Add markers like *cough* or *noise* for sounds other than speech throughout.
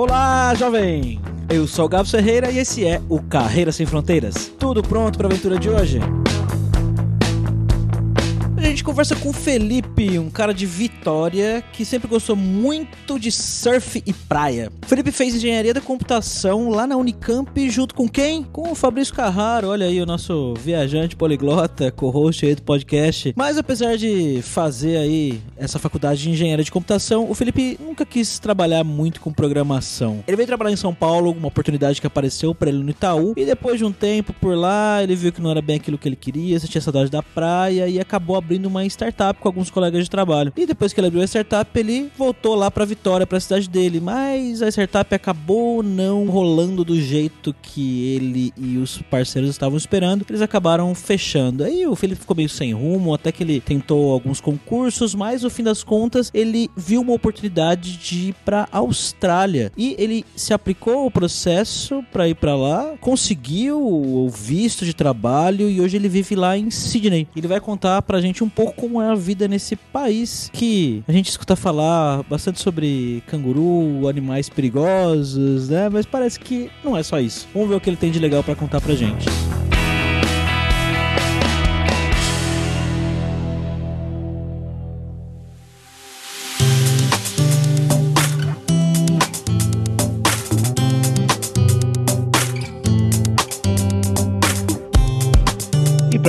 Olá, jovem! Eu sou o Gabs Ferreira e esse é o Carreira Sem Fronteiras. Tudo pronto para a aventura de hoje? Gente conversa com o Felipe, um cara de Vitória que sempre gostou muito de surf e praia. O Felipe fez engenharia da computação lá na Unicamp junto com quem? Com o Fabrício Carraro, olha aí o nosso viajante poliglota, co-host aí do podcast. Mas apesar de fazer aí essa faculdade de engenharia de computação, o Felipe nunca quis trabalhar muito com programação. Ele veio trabalhar em São Paulo, uma oportunidade que apareceu para ele no Itaú, e depois de um tempo por lá, ele viu que não era bem aquilo que ele queria, tinha saudade da praia e acabou abrindo uma startup com alguns colegas de trabalho. E depois que ele abriu a startup, ele voltou lá para Vitória, para a cidade dele, mas a startup acabou não rolando do jeito que ele e os parceiros estavam esperando. Eles acabaram fechando. Aí o Felipe ficou meio sem rumo, até que ele tentou alguns concursos, mas no fim das contas, ele viu uma oportunidade de ir para Austrália e ele se aplicou ao processo para ir para lá, conseguiu o visto de trabalho e hoje ele vive lá em Sydney. Ele vai contar pra gente um pouco como é a vida nesse país que a gente escuta falar bastante sobre canguru, animais perigosos, né? Mas parece que não é só isso. Vamos ver o que ele tem de legal para contar pra gente.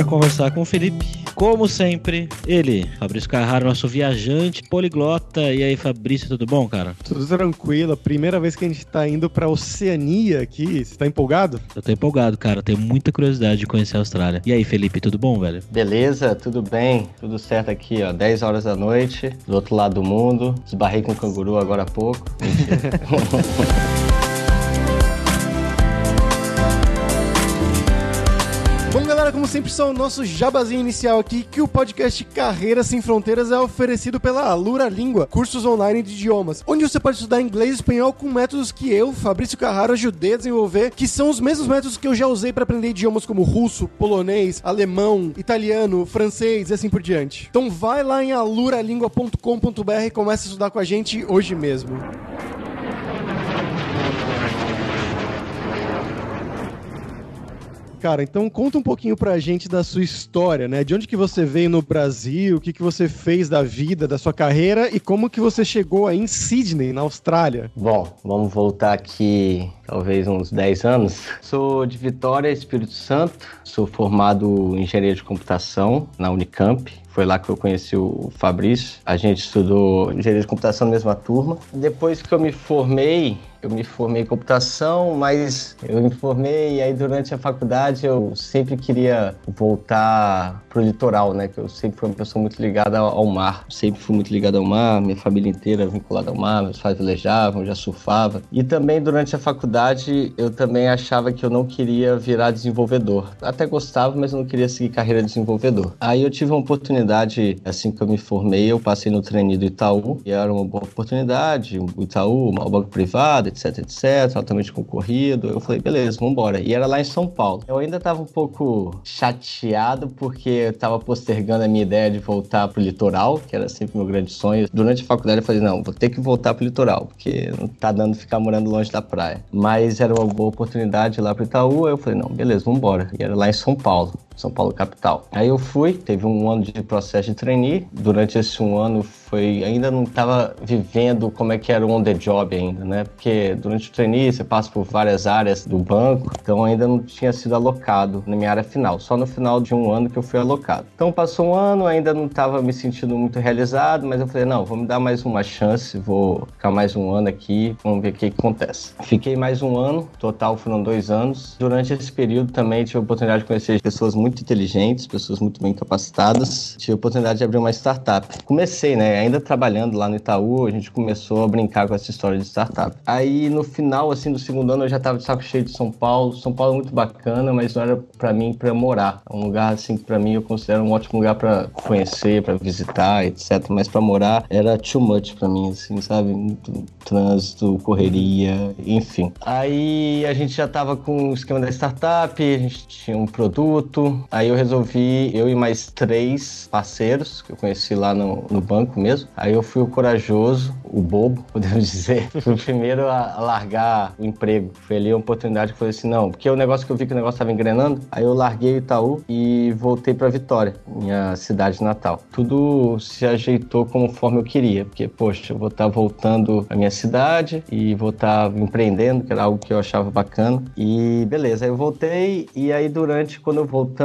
Conversar com o Felipe, como sempre, ele, Fabrício Carraro, nosso viajante poliglota. E aí, Fabrício, tudo bom, cara? Tudo tranquilo. Primeira vez que a gente tá indo pra Oceania aqui. Você tá empolgado? Eu tô empolgado, cara. Tenho muita curiosidade de conhecer a Austrália. E aí, Felipe, tudo bom, velho? Beleza, tudo bem. Tudo certo aqui, ó. 10 horas da noite, do outro lado do mundo. Esbarrei com um canguru agora há pouco. *laughs* como sempre, só o nosso jabazinho inicial aqui, que o podcast Carreira Sem Fronteiras é oferecido pela Alura Língua, cursos online de idiomas, onde você pode estudar inglês e espanhol com métodos que eu, Fabrício Carraro, ajudei a desenvolver, que são os mesmos métodos que eu já usei para aprender idiomas como russo, polonês, alemão, italiano, francês e assim por diante. Então vai lá em aluralingua.com.br e comece a estudar com a gente hoje mesmo. Cara, então conta um pouquinho pra gente da sua história, né? De onde que você veio no Brasil, o que que você fez da vida, da sua carreira e como que você chegou aí em Sydney, na Austrália. Bom, vamos voltar aqui talvez uns 10 anos. Sou de Vitória, Espírito Santo. Sou formado em engenharia de computação na Unicamp. Foi lá que eu conheci o Fabrício. A gente estudou engenharia de computação na mesma turma. Depois que eu me formei, eu me formei em computação, mas eu me formei e aí durante a faculdade eu sempre queria voltar pro litoral, né? Que eu sempre fui uma pessoa muito ligada ao mar. Sempre fui muito ligado ao mar, minha família inteira vinculada ao mar, meus pais velejavam, já surfava. E também durante a faculdade eu também achava que eu não queria virar desenvolvedor. Até gostava, mas não queria seguir carreira de desenvolvedor. Aí eu tive uma oportunidade, assim que eu me formei, eu passei no treino do Itaú, e era uma boa oportunidade, o Itaú, um banco privado, etc, etc, altamente concorrido. Eu falei, beleza, vamos embora. E era lá em São Paulo. Eu ainda estava um pouco chateado porque eu estava postergando a minha ideia de voltar pro litoral, que era sempre meu grande sonho. Durante a faculdade eu falei, não, vou ter que voltar pro litoral, porque não tá dando ficar morando longe da praia. Mas era uma boa oportunidade lá pro Itaú, eu falei, não, beleza, vamos embora. E era lá em São Paulo. São Paulo capital. Aí eu fui, teve um ano de processo de trainee. Durante esse um ano foi ainda não estava vivendo como é que era o on the job ainda, né? Porque durante o trainee você passa por várias áreas do banco, então ainda não tinha sido alocado na minha área final. Só no final de um ano que eu fui alocado. Então passou um ano, ainda não estava me sentindo muito realizado, mas eu falei não, vou me dar mais uma chance, vou ficar mais um ano aqui, vamos ver o que, que acontece. Fiquei mais um ano, total foram dois anos. Durante esse período também tive a oportunidade de conhecer pessoas muito muito inteligentes, pessoas muito bem capacitadas. Tive a oportunidade de abrir uma startup. Comecei, né? Ainda trabalhando lá no Itaú, a gente começou a brincar com essa história de startup. Aí no final, assim, do segundo ano, eu já tava de saco cheio de São Paulo. São Paulo é muito bacana, mas não era para mim para morar. É um lugar, assim, que pra mim eu considero um ótimo lugar para conhecer, para visitar, etc. Mas para morar era too much para mim, assim, sabe? Muito trânsito, correria, enfim. Aí a gente já tava com o esquema da startup, a gente tinha um produto, Aí eu resolvi, eu e mais três parceiros, que eu conheci lá no, no banco mesmo. Aí eu fui o corajoso, o bobo, *laughs* podemos dizer. Fui o primeiro a largar o emprego. Foi ali a oportunidade que eu falei assim, não, porque o negócio que eu vi que o negócio estava engrenando, aí eu larguei o Itaú e voltei para Vitória, minha cidade natal. Tudo se ajeitou conforme eu queria, porque, poxa, eu vou estar tá voltando à minha cidade e vou estar tá empreendendo, que era algo que eu achava bacana. E beleza, aí eu voltei e aí durante, quando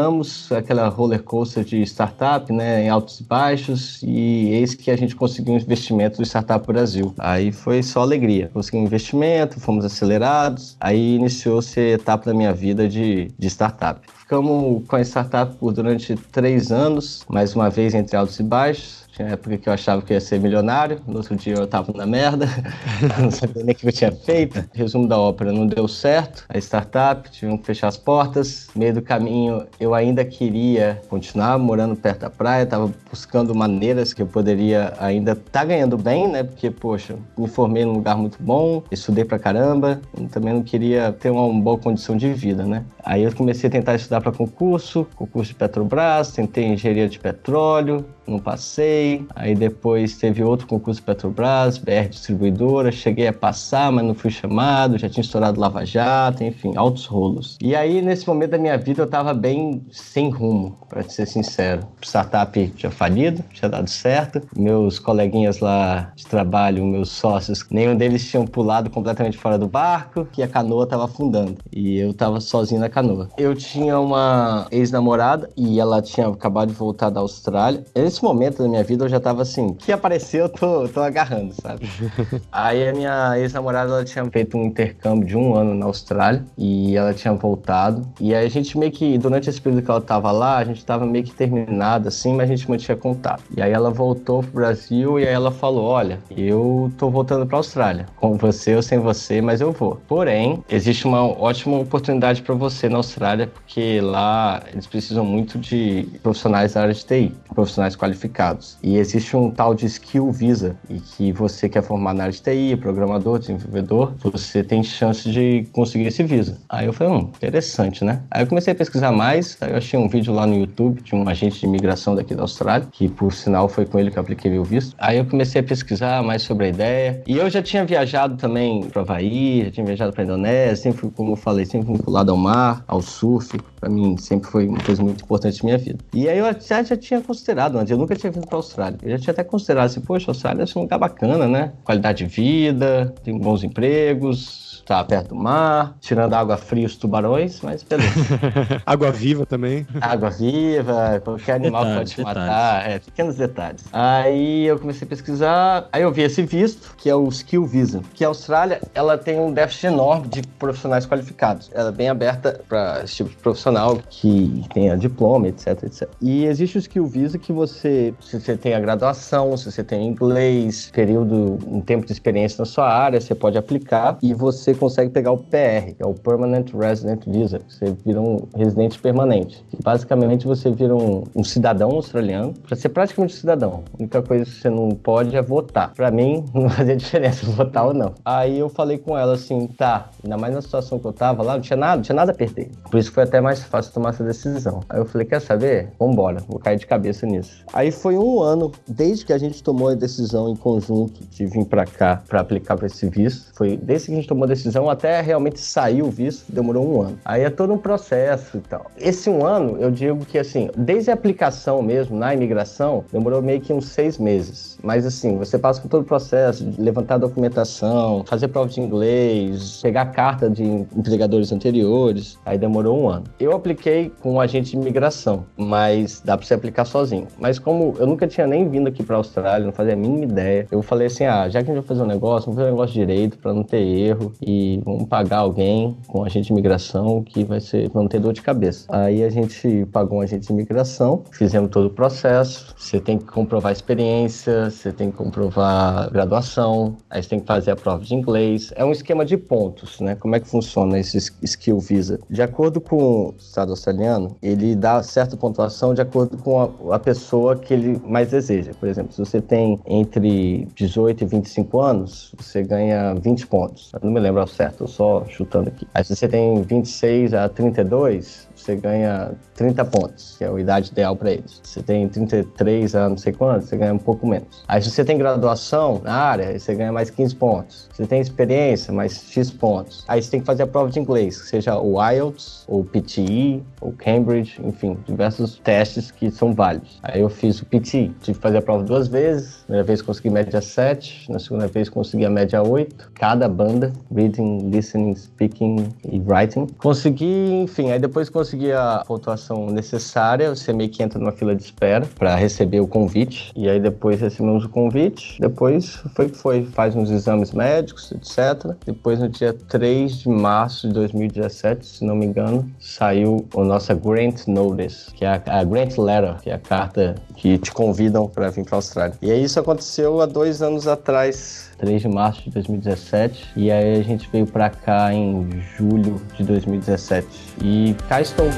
voltamos, aquela roller coaster de startup, né, em altos e baixos, e eis que a gente conseguiu um investimento do Startup Brasil. Aí foi só alegria. Consegui um investimento, fomos acelerados, aí iniciou-se a etapa da minha vida de, de startup. Ficamos com a startup por durante três anos, mais uma vez entre altos e baixos. Tinha época que eu achava que ia ser milionário, no outro dia eu tava na merda, *laughs* não sabia nem o que eu tinha feito. Resumo da ópera, não deu certo, a startup, tivemos que fechar as portas. No meio do caminho, eu ainda queria continuar morando perto da praia, tava buscando maneiras que eu poderia ainda estar tá ganhando bem, né? Porque, poxa, me formei num lugar muito bom, estudei pra caramba, também não queria ter uma, uma boa condição de vida, né? Aí eu comecei a tentar estudar para concurso, concurso de Petrobras, tentei engenharia de petróleo, não passei. Aí depois teve outro concurso Petrobras, BR Distribuidora, cheguei a passar, mas não fui chamado, já tinha estourado Lava Jato, enfim, altos rolos. E aí nesse momento da minha vida eu tava bem sem rumo, para ser sincero. Startup tinha falido, tinha dado certo. Meus coleguinhas lá de trabalho, meus sócios, nenhum deles tinham pulado completamente fora do barco, que a canoa tava afundando. E eu tava sozinho na canoa. Eu tinha uma ex-namorada e ela tinha acabado de voltar da Austrália. Nesse momento da minha vida eu já tava assim, que apareceu, eu tô, tô agarrando, sabe? *laughs* Aí a minha ex-namorada ela tinha feito um intercâmbio de um ano na Austrália e ela tinha voltado. E aí a gente meio que, durante esse período que ela tava lá, a gente tava meio que terminado assim, mas a gente mantinha contato. E aí ela voltou pro Brasil e aí ela falou: Olha, eu tô voltando pra Austrália, com você ou sem você, mas eu vou. Porém, existe uma ótima oportunidade para você na Austrália, porque lá eles precisam muito de profissionais da área de TI, profissionais qualificados. E existe um tal de Skill Visa, e que você quer formar na área de TI, programador, desenvolvedor, você tem chance de conseguir esse visa. Aí eu falei, hum, interessante, né? Aí eu comecei a pesquisar mais, aí eu achei um vídeo lá no YouTube de um agente de imigração daqui da Austrália, que por sinal foi com ele que eu apliquei meu visto. Aí eu comecei a pesquisar mais sobre a ideia. E eu já tinha viajado também para Havaí, já tinha viajado para Indonésia, sempre, como eu falei, sempre vinculado ao mar, ao surf. Para mim sempre foi uma coisa muito importante na minha vida. E aí eu já, já tinha considerado antes, eu nunca tinha vindo para Austrália. Eu já tinha até considerado assim, poxa, Austrália é um lugar bacana, né? Qualidade de vida, tem bons empregos, tá perto do mar, tirando água fria os tubarões, mas beleza. *laughs* água viva também. Água viva, qualquer animal detalhes, pode te matar, é, pequenos detalhes. Aí eu comecei a pesquisar, aí eu vi esse visto, que é o Skill Visa, que a Austrália, ela tem um déficit enorme de profissionais qualificados. Ela é bem aberta para esse tipo de profissional que tenha diploma, etc, etc. E existe o Skill Visa que você, se você tem a graduação, se você tem inglês, período, um tempo de experiência na sua área, você pode aplicar e você consegue pegar o PR, que é o Permanent Resident Visa. Você vira um residente permanente. basicamente você vira um, um cidadão australiano para ser praticamente um cidadão. A única coisa que você não pode é votar. Para mim, *laughs* não fazia diferença *laughs* votar ou não. Aí eu falei com ela assim, tá, ainda mais na situação que eu tava lá, não tinha nada, não tinha nada a perder. Por isso foi até mais fácil tomar essa decisão. Aí eu falei, quer saber? Vambora, vou cair de cabeça nisso. Aí foi um ano, desde que a gente tomou a decisão em conjunto de vir para cá para aplicar para esse visto. Foi desde que a gente tomou a decisão decisão até realmente sair o visto demorou um ano. Aí é todo um processo e tal. Esse um ano, eu digo que assim, desde a aplicação mesmo na imigração, demorou meio que uns seis meses. Mas assim, você passa por todo o processo de levantar documentação, fazer prova de inglês, pegar carta de empregadores anteriores. Aí demorou um ano. Eu apliquei com um agente de imigração, mas dá pra você aplicar sozinho. Mas como eu nunca tinha nem vindo aqui pra Austrália, não fazia a mínima ideia, eu falei assim: ah, já que a gente vai fazer um negócio, vamos fazer um negócio direito pra não ter erro. E vamos pagar alguém com agente de imigração que vai ser, vamos ter dor de cabeça. Aí a gente pagou um agente de imigração, fizemos todo o processo. Você tem que comprovar experiência, você tem que comprovar graduação, aí você tem que fazer a prova de inglês. É um esquema de pontos, né? Como é que funciona esse skill visa? De acordo com o Estado australiano, ele dá certa pontuação de acordo com a, a pessoa que ele mais deseja. Por exemplo, se você tem entre 18 e 25 anos, você ganha 20 pontos. Eu não me lembro ao certo, só chutando aqui. Aí se você tem 26 a 32, você ganha 30 pontos, que é a idade ideal para eles. Você tem 33 anos, não sei quanto, você ganha um pouco menos. Aí se você tem graduação na área, você ganha mais 15 pontos. Você tem experiência, mais X pontos. Aí você tem que fazer a prova de inglês, seja o IELTS, ou PTE, ou Cambridge, enfim, diversos testes que são válidos. Aí eu fiz o PTE, tive que fazer a prova duas vezes. Primeira vez consegui média 7, na segunda vez consegui a média 8. Cada banda, reading, listening, speaking e writing. Consegui, enfim, aí depois consegui a pontuação necessária, você meio que entra numa fila de espera para receber o convite. E aí depois recebemos o convite, depois foi que foi, faz uns exames médicos, etc. Depois no dia 3 de março de 2017, se não me engano, saiu a nossa Grant Notice, que é a, a Grant Letter, que é a carta que te convidam para vir para a Austrália. E aí isso aconteceu há dois anos atrás, 3 de março de 2017, e aí a gente veio para cá em julho de 2017. E cá estou.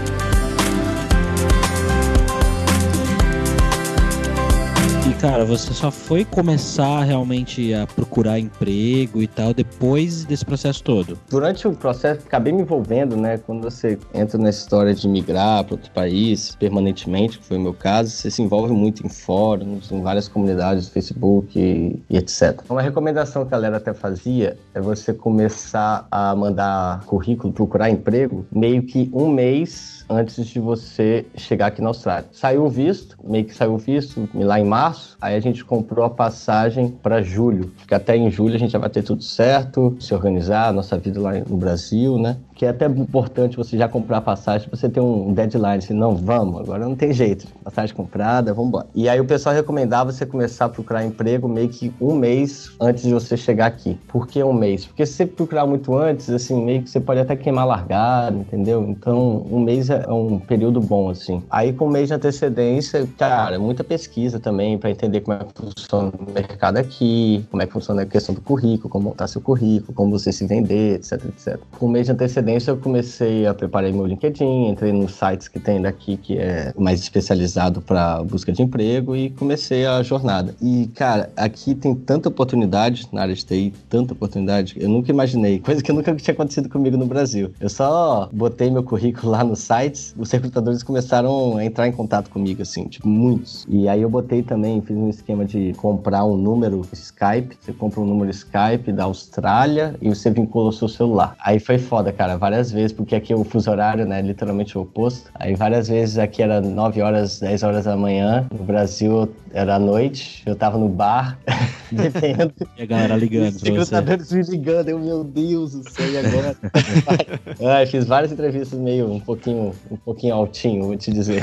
Cara, você só foi começar realmente a procurar emprego e tal depois desse processo todo? Durante o processo, acabei me envolvendo, né? Quando você entra nessa história de migrar para outro país permanentemente, que foi o meu caso, você se envolve muito em fóruns, em várias comunidades Facebook e, e etc. Uma recomendação que a galera até fazia é você começar a mandar currículo, procurar emprego, meio que um mês antes de você chegar aqui na Austrália. Saiu o visto, meio que saiu o visto lá em março, aí a gente comprou a passagem para julho, porque até em julho a gente já vai ter tudo certo, se organizar, nossa vida lá no Brasil, né? Que é até importante você já comprar a passagem, você ter um deadline, assim, não, vamos, agora não tem jeito, passagem comprada, vamos embora. E aí o pessoal recomendava você começar a procurar emprego meio que um mês antes de você chegar aqui. Por que um mês? Porque se você procurar muito antes, assim, meio que você pode até queimar largado, entendeu? Então, um mês é um período bom, assim. Aí, com um mês de antecedência, cara, muita pesquisa também para entender como é que funciona o mercado aqui, como é que funciona a questão do currículo, como montar seu currículo, como você se vender, etc, etc. Com um mês de antecedência, eu comecei a preparar meu LinkedIn, entrei nos sites que tem daqui, que é mais especializado para busca de emprego, e comecei a jornada. E, cara, aqui tem tanta oportunidade na área de TI, tanta oportunidade, eu nunca imaginei, *laughs* coisa que nunca tinha acontecido comigo no Brasil. Eu só botei meu currículo lá nos sites, os recrutadores começaram a entrar em contato comigo, assim, tipo, muitos. E aí eu botei também, fiz um esquema de comprar um número Skype, você compra um número Skype da Austrália e você vincula o seu celular. Aí foi foda, cara várias vezes, porque aqui o fuso horário, né, literalmente o oposto. Aí várias vezes aqui era 9 horas, 10 horas da manhã, no Brasil era à noite, eu tava no bar, *laughs* bebendo. E a galera ligando pra você. me ligando, eu, meu Deus do céu, e agora? *laughs* Ai, fiz várias entrevistas meio, um pouquinho, um pouquinho altinho, vou te dizer.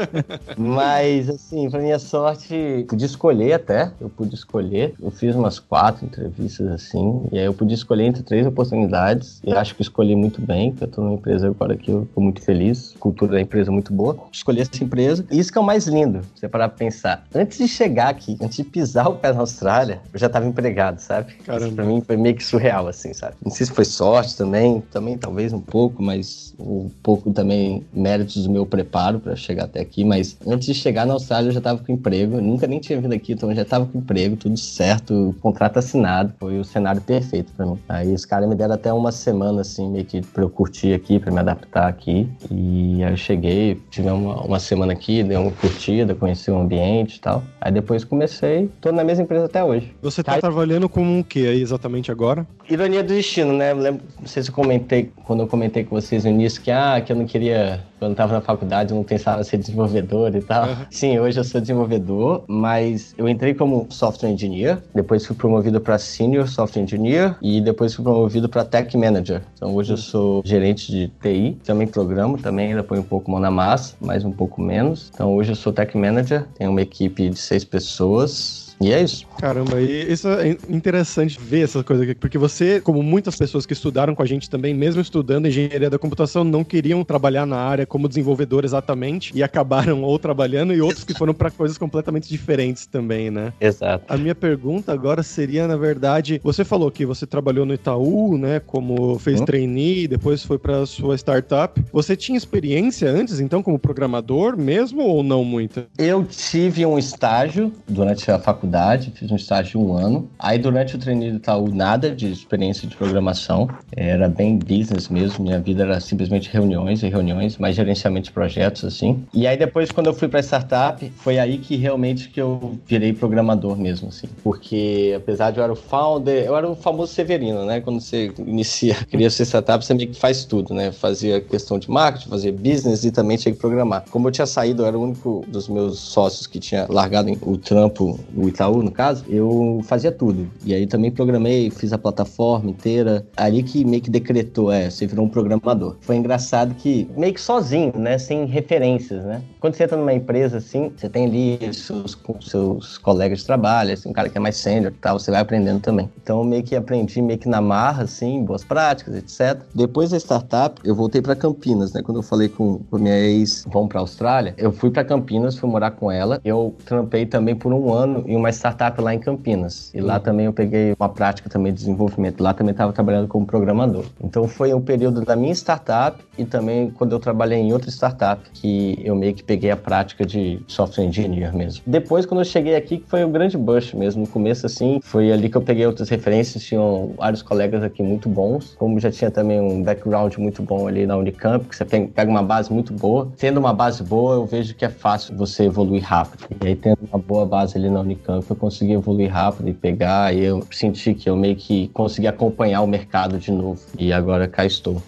*laughs* Mas, assim, pra minha sorte, pude escolher até, eu pude escolher. Eu fiz umas quatro entrevistas, assim, e aí eu pude escolher entre três oportunidades, e acho que escolhi muito bem, que eu tô numa empresa agora que eu tô muito feliz, cultura da empresa é muito boa. Escolhi essa empresa. E isso que é o mais lindo, você parar pra pensar. Antes de chegar aqui, antes de pisar o pé na Austrália, eu já tava empregado, sabe? Caramba. Isso pra mim foi meio que surreal, assim, sabe? Não sei se foi sorte também, também talvez um pouco, mas um pouco também méritos do meu preparo para chegar até aqui, mas antes de chegar na Austrália eu já tava com emprego, eu nunca nem tinha vindo aqui, então eu já tava com emprego, tudo certo, contrato assinado, foi o cenário perfeito para mim. Aí os caras me deram até uma semana, assim, meio que pra eu curtir aqui, pra me adaptar aqui. E aí eu cheguei, tive uma, uma semana aqui, dei uma curtida, conheci o ambiente tal. Aí depois comecei, tô na mesma empresa até hoje. Você tá aí... trabalhando com o que aí exatamente agora? Ironia do destino, né? Eu lembro, não sei se eu comentei, quando eu comentei com vocês no início, que, ah, que eu não queria quando estava na faculdade, eu não pensava em ser desenvolvedor e tal. Uhum. Sim, hoje eu sou desenvolvedor, mas eu entrei como software engineer, depois fui promovido para senior software engineer e depois fui promovido para tech manager. Então hoje eu sou gerente de TI, também programo, também ainda põe um pouco mão na massa, mas um pouco menos. Então hoje eu sou tech manager, tenho uma equipe de seis pessoas, e é isso. Caramba, e isso é interessante ver essa coisa aqui, porque você, como muitas pessoas que estudaram com a gente também, mesmo estudando engenharia da computação, não queriam trabalhar na área como desenvolvedor exatamente e acabaram *laughs* ou trabalhando e outros que foram para coisas completamente diferentes também, né? Exato. A minha pergunta agora seria, na verdade, você falou que você trabalhou no Itaú, né, como fez hum? trainee, depois foi para sua startup. Você tinha experiência antes, então, como programador mesmo ou não muita? Eu tive um estágio durante a faculdade faculdade, fiz um estágio de um ano. Aí durante o treininho do Itaú, nada de experiência de programação. Era bem business mesmo. Minha vida era simplesmente reuniões e reuniões, mais gerenciamento de projetos, assim. E aí depois, quando eu fui para startup, foi aí que realmente que eu virei programador mesmo, assim. Porque apesar de eu era o founder, eu era o famoso Severino, né? Quando você inicia, *laughs* cria sua startup, você meio que faz tudo, né? Fazia questão de marketing, fazia business e também tinha que programar. Como eu tinha saído, eu era o único dos meus sócios que tinha largado o trampo, o Itaú, no caso, eu fazia tudo. E aí também programei, fiz a plataforma inteira. Ali que meio que decretou, é, você virou um programador. Foi engraçado que meio que sozinho, né? Sem referências, né? Quando você entra numa empresa assim, você tem ali seus, seus colegas de trabalho, assim, um cara que é mais sênior e tal, você vai aprendendo também. Então meio que aprendi meio que na marra, assim, boas práticas, etc. Depois da startup, eu voltei para Campinas, né? Quando eu falei com, com minha ex, vamos para Austrália, eu fui para Campinas, fui morar com ela. Eu trampei também por um ano em uma startup lá em Campinas. E lá também eu peguei uma prática também de desenvolvimento. Lá também estava trabalhando como programador. Então foi um período da minha startup e também quando eu trabalhei em outra startup que eu meio que peguei a prática de software engineer mesmo. Depois, quando eu cheguei aqui, que foi um grande bush mesmo. No começo, assim, foi ali que eu peguei outras referências. Tinham vários colegas aqui muito bons, como já tinha também um background muito bom ali na Unicamp, que você pega uma base muito boa. Tendo uma base boa, eu vejo que é fácil você evoluir rápido. E aí, tendo uma boa base ali na Unicamp, eu consegui evoluir rápido e pegar. E eu senti que eu meio que consegui acompanhar o mercado de novo. E agora cá estou.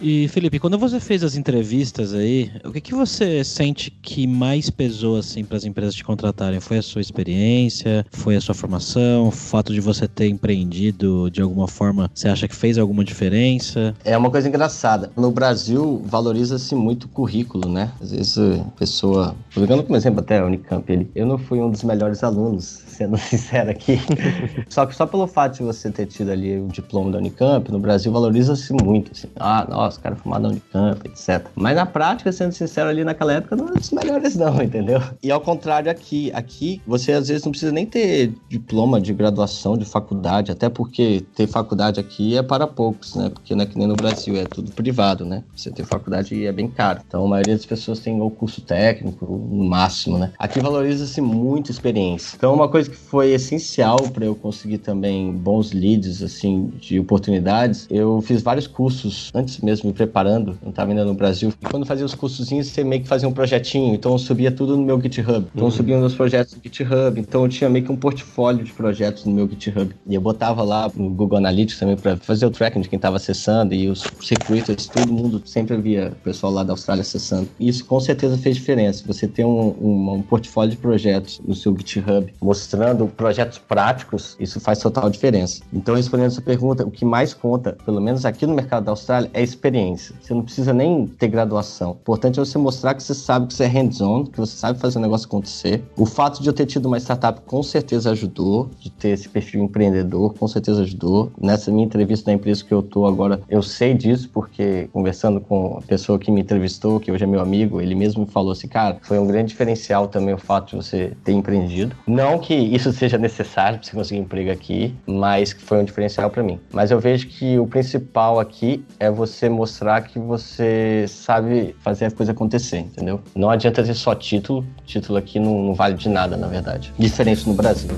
E Felipe, quando você fez as entrevistas aí, o que, que você sente que mais pesou assim para as empresas te contratarem? Foi a sua experiência? Foi a sua formação? O fato de você ter empreendido de alguma forma, você acha que fez alguma diferença? É uma coisa engraçada. No Brasil valoriza-se muito o currículo, né? Às vezes a pessoa, pegando como exemplo até a Unicamp, ele, eu não fui um dos melhores alunos *laughs* sendo sincero aqui. *laughs* só que só pelo fato de você ter tido ali o diploma da Unicamp, no Brasil valoriza-se muito. Assim, ah, nossa, cara formado na Unicamp, etc. Mas na prática, sendo sincero, ali naquela época não é dos melhores, não, *laughs* entendeu? E ao contrário aqui, aqui você às vezes não precisa nem ter diploma de graduação, de faculdade, até porque ter faculdade aqui é para poucos, né? Porque não é que nem no Brasil, é tudo privado, né? Você ter faculdade é bem caro. Então a maioria das pessoas tem o curso técnico, no máximo, né? Aqui valoriza-se muito experiência. Então uma coisa que foi essencial para eu conseguir também bons leads, assim, de oportunidades, eu fiz vários cursos antes mesmo me preparando, não estava ainda no Brasil. E quando fazia os cursozinhos, você meio que fazia um projetinho, então eu subia tudo no meu GitHub. Então eu subia meus projetos no GitHub, então eu tinha meio que um portfólio de projetos no meu GitHub. E eu botava lá no Google Analytics também para fazer o tracking de quem estava acessando e os recruiters, todo mundo sempre via o pessoal lá da Austrália acessando. E isso com certeza fez diferença. Você ter um, um, um portfólio de projetos no seu GitHub mostrando projetos práticos, isso faz total diferença. Então, respondendo a sua pergunta, o que mais conta, pelo menos aqui no mercado da Austrália, é experiência. Você não precisa nem ter graduação. O importante é você mostrar que você sabe que você é hands-on, que você sabe fazer o negócio acontecer. O fato de eu ter tido uma startup com certeza ajudou, de ter esse perfil empreendedor, com certeza ajudou. Nessa minha entrevista na empresa que eu tô agora, eu sei disso porque conversando com a pessoa que me entrevistou, que hoje é meu amigo, ele mesmo me falou assim, cara, foi um grande diferencial também o fato de você ter empreendido. Não que isso seja necessário para você conseguir emprego aqui, mas que foi um diferencial para mim. Mas eu vejo que o principal aqui é você mostrar que você sabe fazer a coisa acontecer, entendeu? Não adianta ter só título, título aqui não, não vale de nada, na verdade. Diferente no Brasil.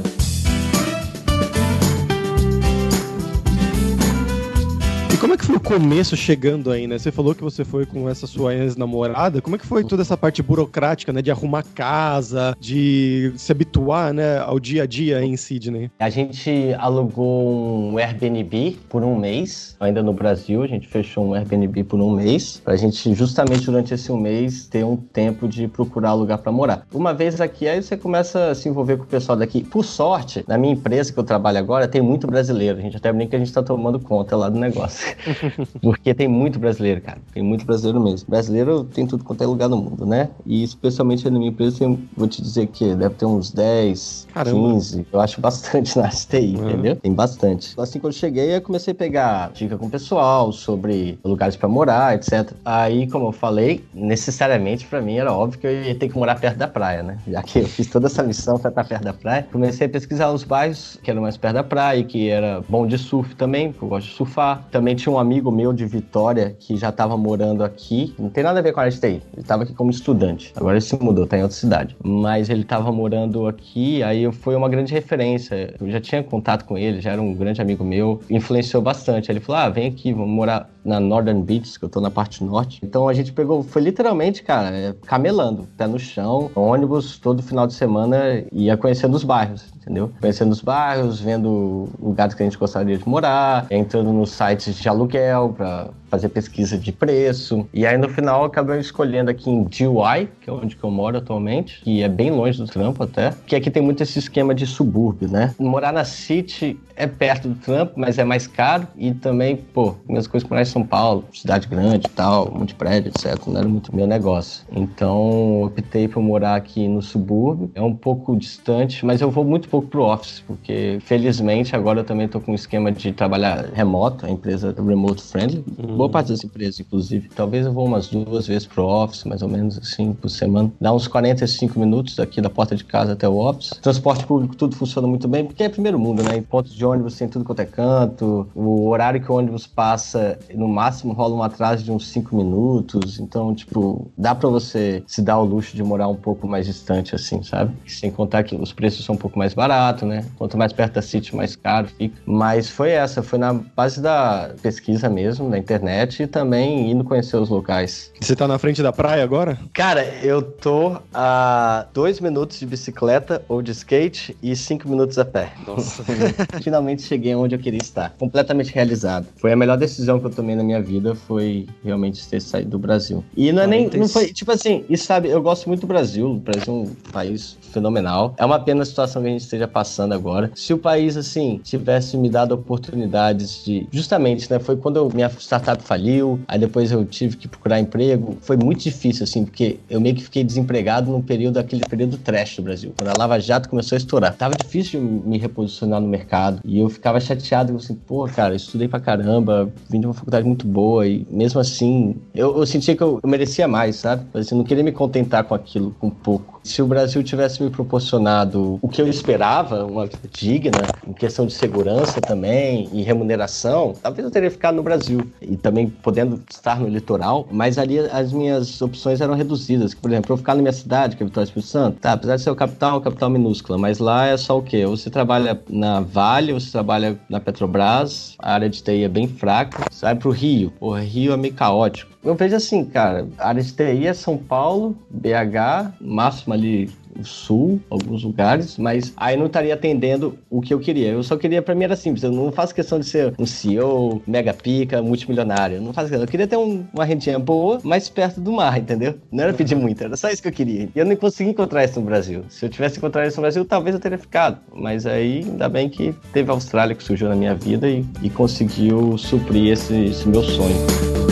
Como é que foi o começo chegando aí, né? Você falou que você foi com essa sua ex-namorada. Como é que foi toda essa parte burocrática, né? De arrumar casa, de se habituar, né? Ao dia a dia em Sydney? A gente alugou um Airbnb por um mês, ainda no Brasil. A gente fechou um Airbnb por um mês, pra gente justamente durante esse um mês ter um tempo de procurar lugar para morar. Uma vez aqui, aí você começa a se envolver com o pessoal daqui. Por sorte, na minha empresa que eu trabalho agora, tem muito brasileiro. A gente até brinca que a gente tá tomando conta lá do negócio. *laughs* Porque tem muito brasileiro, cara. Tem muito brasileiro mesmo. Brasileiro tem tudo quanto é lugar no mundo, né? E especialmente na minha empresa, tem, vou te dizer que deve ter uns 10, Caramba. 15. Eu acho bastante *laughs* na STI, uhum. entendeu? Tem bastante. Assim, quando eu cheguei, eu comecei a pegar dica com o pessoal sobre lugares para morar, etc. Aí, como eu falei, necessariamente para mim era óbvio que eu ia ter que morar perto da praia, né? Já que eu fiz toda essa missão para estar perto da praia, comecei a pesquisar os bairros que eram mais perto da praia, que era bom de surf também, porque eu gosto de surfar. Também tinha um amigo meu de Vitória que já estava morando aqui. Não tem nada a ver com a RSTI. Ele estava aqui como estudante. Agora ele se mudou, tá em outra cidade. Mas ele estava morando aqui, aí foi uma grande referência. Eu já tinha contato com ele, já era um grande amigo meu. Influenciou bastante. Aí ele falou: ah, vem aqui, vamos morar na Northern Beach, que eu tô na parte norte. Então a gente pegou, foi literalmente, cara, é, camelando, pé no chão, ônibus, todo final de semana, ia conhecendo os bairros entendeu? Os bairros, vendo lugares que a gente gostaria de morar, entrando nos sites de aluguel para fazer pesquisa de preço. E aí no final acabei escolhendo aqui em DUI, que é onde eu moro atualmente, que é bem longe do trampo até, que aqui tem muito esse esquema de subúrbio, né? Morar na City é perto do trampo, mas é mais caro e também, pô, minhas coisas morar em São Paulo, cidade grande e tal, muito prédio, etc, não era muito meu negócio. Então, optei por morar aqui no subúrbio. É um pouco distante, mas eu vou muito pouco pro office, porque felizmente agora eu também tô com um esquema de trabalhar remoto, a empresa remote friendly. Uhum. Boa parte das empresas, inclusive. Talvez eu vou umas duas vezes pro office, mais ou menos assim, por semana. Dá uns 45 minutos daqui da porta de casa até o office. Transporte público, tudo funciona muito bem, porque é primeiro mundo, né? Em pontos de ônibus tem tudo quanto é canto. O horário que o ônibus passa, no máximo rola um atraso de uns 5 minutos. Então, tipo, dá para você se dar o luxo de morar um pouco mais distante, assim, sabe? Sem contar que os preços são um pouco mais baratos, né? Quanto mais perto da City, mais caro fica. Mas foi essa, foi na base da pesquisa mesmo, na internet, e também indo conhecer os locais. Você tá na frente da praia agora? Cara, eu tô a dois minutos de bicicleta ou de skate e cinco minutos a pé. Nossa. *laughs* Finalmente cheguei onde eu queria estar. Completamente realizado. Foi a melhor decisão que eu tomei na minha vida, foi realmente ter saído do Brasil. E não é nem. Não foi, tipo assim, e sabe, eu gosto muito do Brasil. O Brasil é um país fenomenal. É uma pena a situação que a gente esteja passando agora. Se o país, assim, tivesse me dado oportunidades de. Justamente, né? Foi quando eu, minha startup faliu, aí depois eu tive que procurar emprego. Foi muito difícil, assim, porque eu meio que fiquei desempregado no período, aquele período trash do Brasil. Quando a Lava Jato começou a estourar. Tava difícil me reposicionar no mercado. E eu ficava chateado, assim, pô, cara, estudei pra caramba, vim de uma faculdade muito boa e mesmo assim, eu, eu sentia que eu, eu merecia mais, sabe? Mas assim, eu não queria me contentar com aquilo, com pouco. Se o Brasil tivesse me proporcionado o que eu esperava, uma vida digna, em questão de segurança também e remuneração, talvez eu teria ficado no Brasil e também podendo estar no litoral, mas ali as minhas opções eram reduzidas. Por exemplo, eu ficar na minha cidade, que é Vitória Espírito Santo, tá, apesar de ser o capital, o capital minúscula, mas lá é só o quê? Você trabalha na Vale, você trabalha na Petrobras, a área de TI é bem fraca, vai pro Rio, o Rio é meio caótico. Eu vejo assim, cara, a área de TI é São Paulo, BH, máximo ali sul, alguns lugares, mas aí não estaria atendendo o que eu queria. Eu só queria, pra mim era simples, eu não faço questão de ser um CEO, mega pica, multimilionário. Eu não faço questão. Eu queria ter um, uma rendinha boa, mais perto do mar, entendeu? Não era pedir muito, era só isso que eu queria. E eu não consegui encontrar isso no Brasil. Se eu tivesse encontrado isso no Brasil, talvez eu teria ficado. Mas aí, ainda bem que teve a Austrália que surgiu na minha vida e, e conseguiu suprir esse, esse meu sonho.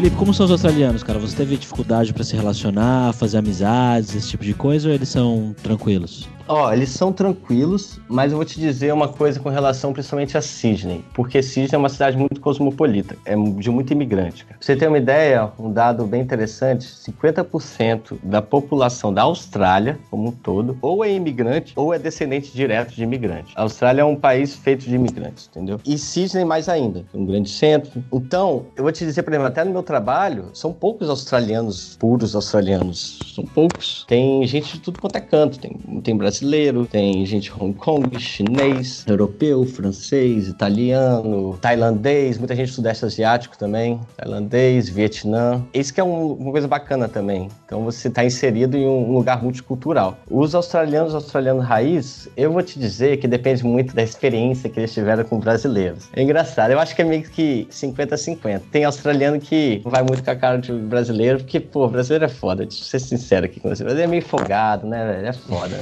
Felipe, como são os australianos, cara? Você teve dificuldade para se relacionar, fazer amizades, esse tipo de coisa, ou eles são tranquilos? Ó, eles são tranquilos, mas eu vou te dizer uma coisa com relação principalmente a Sydney, porque Sydney é uma cidade muito cosmopolita, é de muito imigrante. Pra você ter uma ideia, um dado bem interessante, 50% da população da Austrália, como um todo, ou é imigrante ou é descendente direto de imigrante. A Austrália é um país feito de imigrantes, entendeu? E Sydney mais ainda, um grande centro. Então, eu vou te dizer, por exemplo, até no meu trabalho, são poucos australianos puros australianos, são poucos. Tem gente de tudo quanto é canto, tem, tem brasileiro brasileiro, tem gente Hong Kong, chinês, europeu, francês, italiano, tailandês, muita gente do sudeste asiático também, tailandês, Vietnã. Isso que é um, uma coisa bacana também. Então você está inserido em um lugar multicultural. Os australianos, australianos raiz, eu vou te dizer que depende muito da experiência que eles tiveram com brasileiros. É engraçado, eu acho que é meio que 50-50. Tem australiano que vai muito com a cara de brasileiro, porque, pô, brasileiro é foda, deixa eu ser sincero aqui com você. Brasileiro é meio folgado, né, velho? É foda.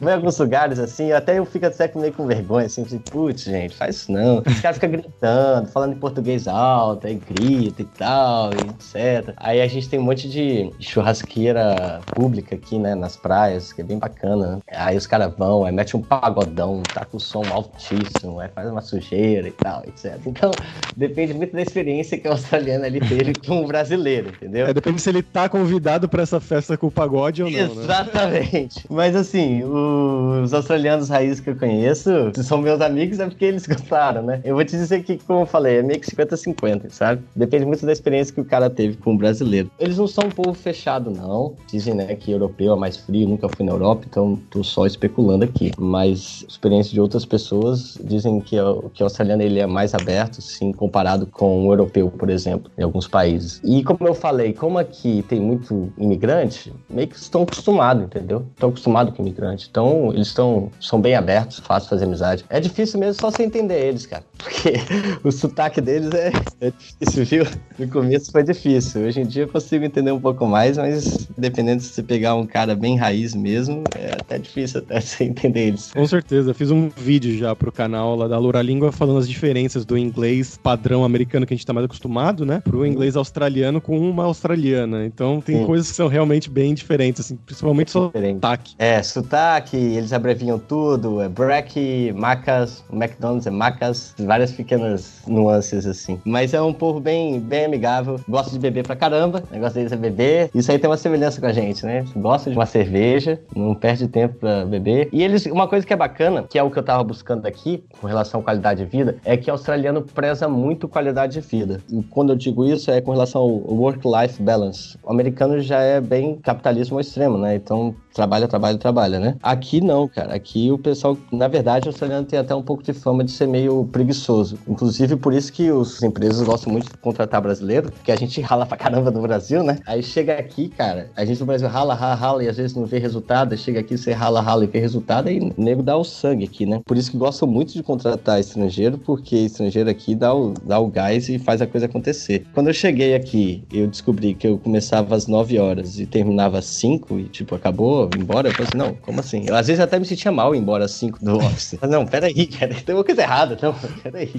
Vai em alguns lugares assim, até eu fico até meio com vergonha, assim, assim putz, gente, faz isso não. Os caras ficam gritando, falando em português alto, aí grita e tal, e etc. Aí a gente tem um monte de churrasqueira pública aqui, né, nas praias, que é bem bacana. Aí os caras vão, aí mete um pagodão, tá com o som altíssimo, aí faz uma sujeira e tal, etc. Então, depende muito da experiência que o australiano ali teve *laughs* com o brasileiro, entendeu? É, depende se ele tá convidado para essa festa com o pagode ou não, né? Exatamente. Né? Mas assim, os australianos raiz que eu conheço, são meus amigos, é porque eles *laughs* gostaram, né? Eu vou te dizer que, como eu falei, é meio que 50-50, sabe? Depende muito da experiência que o cara teve com o brasileiro. Eles não são um povo fechado, não. Dizem, né, que europeu é mais frio, nunca fui na Europa, então tô só especulando aqui. Mas experiência de outras pessoas dizem que, que o australiano ele é mais aberto, sim, comparado com o europeu, por exemplo, em alguns países. E como eu falei, como aqui tem muito imigrante, meio que estão acostumados, entendeu? Estão acostumados com imigrante. Então, eles estão são bem abertos, fácil fazer amizade. É difícil mesmo só você entender eles, cara. *laughs* Porque o sotaque deles é, é difícil, viu? No começo foi difícil. Hoje em dia eu consigo entender um pouco mais, mas dependendo se você pegar um cara bem raiz mesmo, é até difícil até *laughs* você entender eles. Com certeza. Fiz um vídeo já pro canal lá da Lura Língua falando as diferenças do inglês padrão americano que a gente tá mais acostumado, né? Pro inglês australiano com uma australiana. Então tem Sim. coisas que são realmente bem diferentes, assim, principalmente é sotaque. É, sotaque, eles abreviam tudo, é Breck, Macas, McDonald's é Macas, várias pequenas nuances assim. Mas é um povo bem, bem amigável, gosta de beber pra caramba, o negócio deles é beber. Isso aí tem uma semelhança com a gente, né? Gosta de uma cerveja, não perde tempo pra beber. E eles, uma coisa que é bacana, que é o que eu tava buscando aqui, com relação à qualidade de vida, é que o australiano preza muito qualidade de vida. E quando eu digo isso, é com relação ao work-life balance. O americano já é bem capitalismo ao extremo, né? Então, trabalha, trabalha, trabalha, né? Aqui não, cara. Aqui o pessoal, na verdade, o australiano tem até um pouco de fama de ser meio preguiçoso. Inclusive, por isso que os empresas gostam muito de contratar brasileiro, porque a gente rala pra caramba no Brasil, né? Aí chega aqui, cara, a gente no Brasil rala, rala, rala e às vezes não vê resultado. Chega aqui, você rala, rala e vê resultado, e o nego dá o sangue aqui, né? Por isso que gostam muito de contratar estrangeiro, porque estrangeiro aqui dá o, dá o gás e faz a coisa acontecer. Quando eu cheguei aqui, eu descobri que eu começava às 9 horas e terminava às 5 e, tipo, acabou, embora. Eu falei assim, não, como assim? Eu às vezes até me sentia mal embora às 5 do office. Mas não, peraí, cara, tem uma coisa errada. Não, peraí.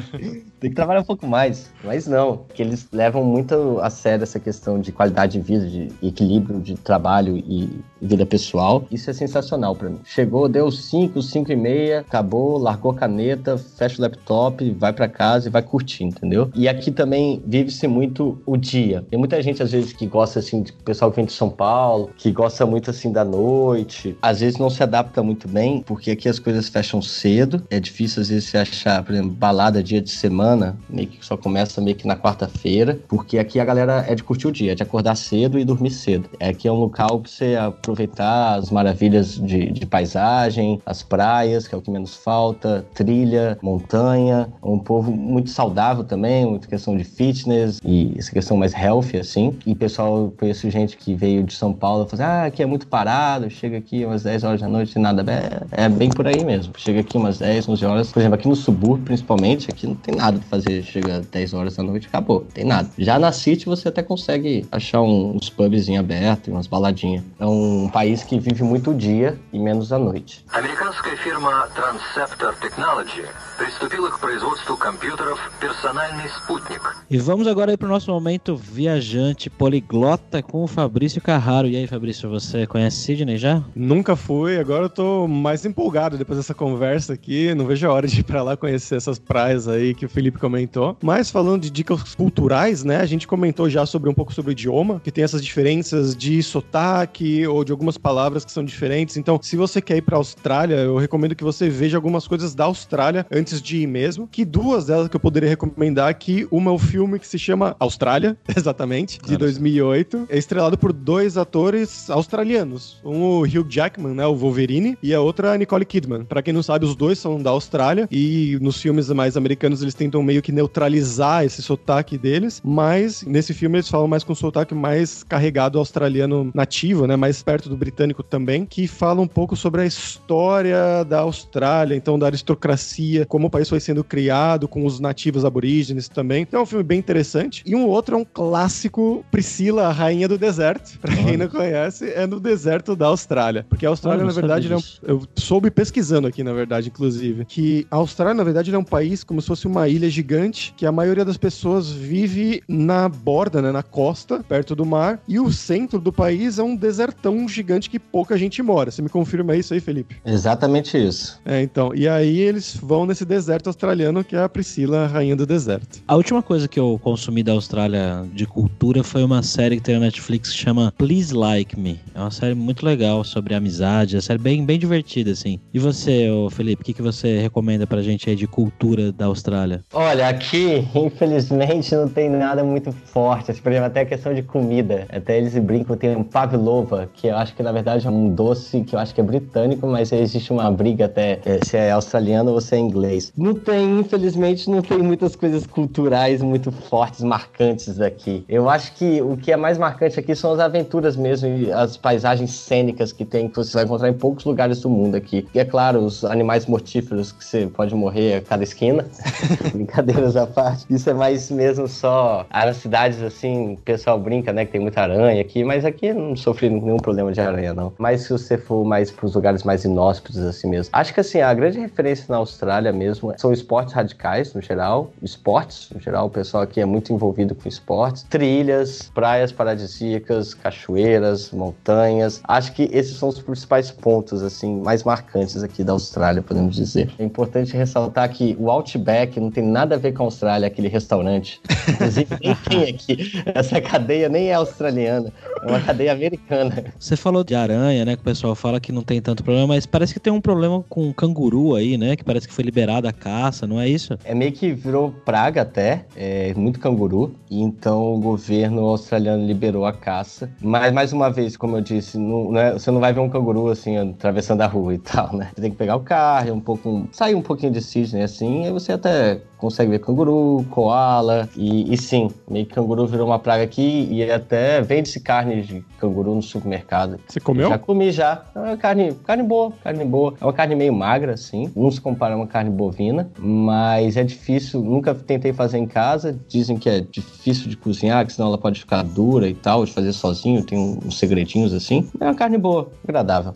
Tem que trabalhar um pouco mais. Mas não, que eles levam muito a sério essa questão de qualidade de vida, de equilíbrio de trabalho e vida pessoal. Isso é sensacional para mim. Chegou, deu 5, 5 e meia, acabou, largou a caneta, fecha o laptop, vai para casa e vai curtir, entendeu? E aqui também vive-se muito o dia. Tem muita gente, às vezes, que gosta, assim, de pessoal que vem de São Paulo, que gosta muito, assim, da noite. Às vezes não se adapta muito bem, porque aqui as coisas fecham cedo. É difícil, às vezes, você achar, por exemplo, balada dia de semana, meio que só começa meio que na quarta-feira, porque aqui a galera é de curtir o dia, é de acordar cedo e dormir cedo. Aqui é um local pra você aproveitar as maravilhas de, de paisagem, as praias, que é o que menos falta, trilha, montanha, um povo muito saudável também, muita questão de fitness e essa questão mais healthy, assim. E pessoal, conheço gente que veio de São Paulo e fala assim, ah, aqui é muito parado, chega aqui umas 10 horas da noite e nada. É, é bem por aí mesmo. Chega aqui umas 10, 11 horas. Por exemplo, aqui no subúrbio, principalmente, aqui não tem nada pra fazer. Chega 10 horas da noite, acabou. Tem nada. Já na City você até consegue achar uns pubzinhos abertos, umas baladinhas. É um um país que vive muito o dia e menos a noite. Американская фирма Transceptor Technology приступила к производству компьютеров «Персональный спутник». E vamos agora para o nosso momento viajante poliglota com o Fabrício Carraro. E aí, Fabrício, você conhece Sydney já? Nunca fui, agora eu tô mais empolgado depois dessa conversa aqui. Não vejo a hora de ir para lá conhecer essas praias aí que o Felipe comentou. Mas falando de dicas culturais, né? A gente comentou já sobre um pouco sobre o idioma, que tem essas diferenças de sotaque ou de algumas palavras que são diferentes. Então, se você quer ir para a Austrália, eu recomendo que você veja algumas coisas da Austrália antes de ir mesmo. Que duas delas que eu poderia recomendar aqui, uma é o filme que se chama Austrália, *laughs* exatamente, de 2008. É estrelado por dois atores australianos. Um o Hugh Jackman, né, o Wolverine, e a outra a Nicole Kidman. Para quem não sabe, os dois são da Austrália e nos filmes mais americanos eles tentam meio que neutralizar esse sotaque deles, mas nesse filme eles falam mais com um sotaque mais carregado australiano nativo, né, mais perto do britânico também, que fala um pouco sobre a história da Austrália, então da aristocracia, como o país foi sendo criado, com os nativos aborígenes também. Então é um filme bem interessante. E um outro é um clássico, Priscila, a Rainha do Deserto. *laughs* Pra quem não conhece, é no deserto da Austrália. Porque a Austrália, Olha, na verdade, é um- eu soube pesquisando aqui, na verdade, inclusive, que a Austrália, na verdade, é um país como se fosse uma ilha gigante, que a maioria das pessoas vive na borda, né, na costa, perto do mar, e o centro do país é um desertão gigante que pouca gente mora. Você me confirma isso aí, Felipe? Exatamente isso. É, então. E aí eles vão nesse deserto australiano, que é a Priscila, a rainha do deserto. A última coisa que eu consumi da Austrália de cultura foi uma série que tem na Netflix que chama Please Like Me. É uma série muito legal sobre amizade, é uma série bem, bem divertida, assim. E você, ô Felipe, o que, que você recomenda pra gente aí de cultura da Austrália? Olha, aqui, infelizmente, não tem nada muito forte. Assim, por exemplo, até a questão de comida. Até eles brincam, tem um pavlova, que eu acho que na verdade é um doce que eu acho que é britânico, mas existe uma briga até eh, se é australiano ou se é inglês. Não tem, infelizmente, não tem muitas coisas culturais muito fortes, marcantes aqui. Eu acho que o que é mais marcante aqui são as aventuras mesmo e as paisagens cênicas que tem, que você vai encontrar em poucos lugares do mundo aqui. E é claro, os animais mortíferos que você pode morrer a cada esquina. *laughs* Brincadeiras à parte. Isso é mais mesmo só. Nas cidades assim, o pessoal brinca, né? Que tem muita aranha aqui, mas aqui não sofri nenhum problema de aranha, não. Mas se você for mais pros lugares mais inóspitos, assim mesmo. Acho que assim, a grande referência na Austrália mesmo são esportes radicais, no geral. Esportes, no geral, o pessoal aqui é muito envolvido com esportes. Trilhas, praias paradisíacas, cachoeiras, montanhas. Acho que esses são os principais pontos, assim, mais marcantes aqui da Austrália, podemos dizer. É importante ressaltar que o Outback não tem nada a ver com a Austrália, aquele restaurante. Inclusive, *laughs* nem tem aqui. Essa cadeia nem é australiana, é uma cadeia americana. Você falou de aranha, né? Que o pessoal fala que não tem tanto problema, mas parece que tem um problema com canguru aí, né? Que parece que foi liberada a caça, não é isso? É meio que virou praga até, é muito canguru, e então o governo australiano liberou a caça. Mas, mais uma vez, como eu disse, não, é- você não vai ver um canguru assim, atravessando a rua e tal, né? Você tem que pegar o carro, é um pouco, sair um pouquinho de Sydney assim, aí você até consegue ver canguru, koala, e, e sim, meio que canguru virou uma praga aqui, e até vende-se carne de canguru no supermercado. Você comeu? Já comi já. É uma carne, carne boa, carne boa. É uma carne meio magra, assim. Não se compara a uma carne bovina, mas é difícil. Nunca tentei fazer em casa. Dizem que é difícil de cozinhar, que senão ela pode ficar dura e tal, de fazer sozinho. Tem uns segredinhos assim. É uma carne boa, agradável.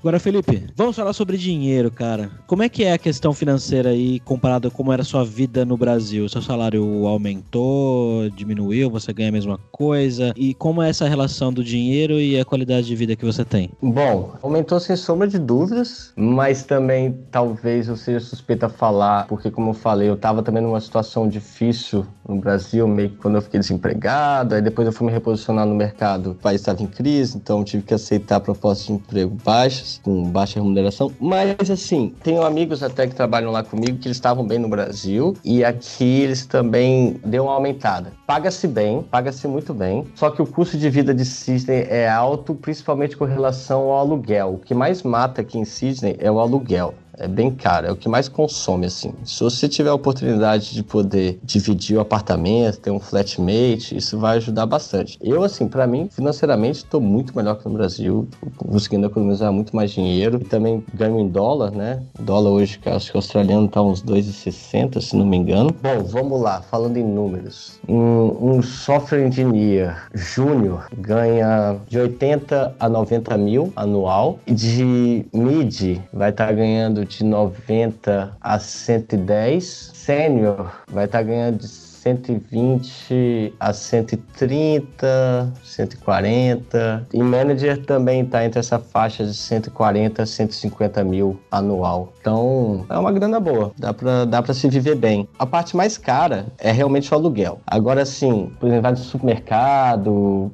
Agora, Felipe, vamos falar sobre dinheiro, cara. Como é que é a questão financeira aí comparado a como era a sua vida no Brasil? Seu salário aumentou, diminuiu, você ganha a mesma coisa? E como é essa relação do dinheiro e a qualidade de vida que você tem? Bom, aumentou sem sombra de dúvidas, mas também talvez eu seja suspeita a falar, porque como eu falei, eu tava também numa situação difícil no Brasil, meio que quando eu fiquei desempregado, aí depois eu fui me reposicionar no mercado, o país estava em crise, então tive que aceitar propostas de emprego baixas, com baixa remuneração, mas assim, tenho amigos até que trabalham lá comigo que eles estavam bem no Brasil e aqui eles também deu uma aumentada. Paga-se bem, paga-se muito bem, só que o custo de vida de Sydney é alto, principalmente com relação ao aluguel. O que mais mata aqui em Sydney é o aluguel. É bem caro, é o que mais consome, assim. Se você tiver a oportunidade de poder dividir o apartamento, ter um flatmate, isso vai ajudar bastante. Eu, assim, para mim, financeiramente, estou muito melhor que no Brasil, conseguindo economizar muito mais dinheiro. E também ganho em dólar, né? Dólar hoje, que acho que o australiano tá uns 2,60, se não me engano. Bom, vamos lá, falando em números. Um, um software engineer júnior ganha de 80 a 90 mil anual. De mid vai estar ganhando de 90 a 110. Sênior vai estar ganhando de 120 a 130, 140. E manager também está entre essa faixa de 140 a 150 mil anual. Então é uma grana boa, dá pra, dá se viver bem. A parte mais cara é realmente o aluguel. Agora sim, por exemplo, vai no supermercado,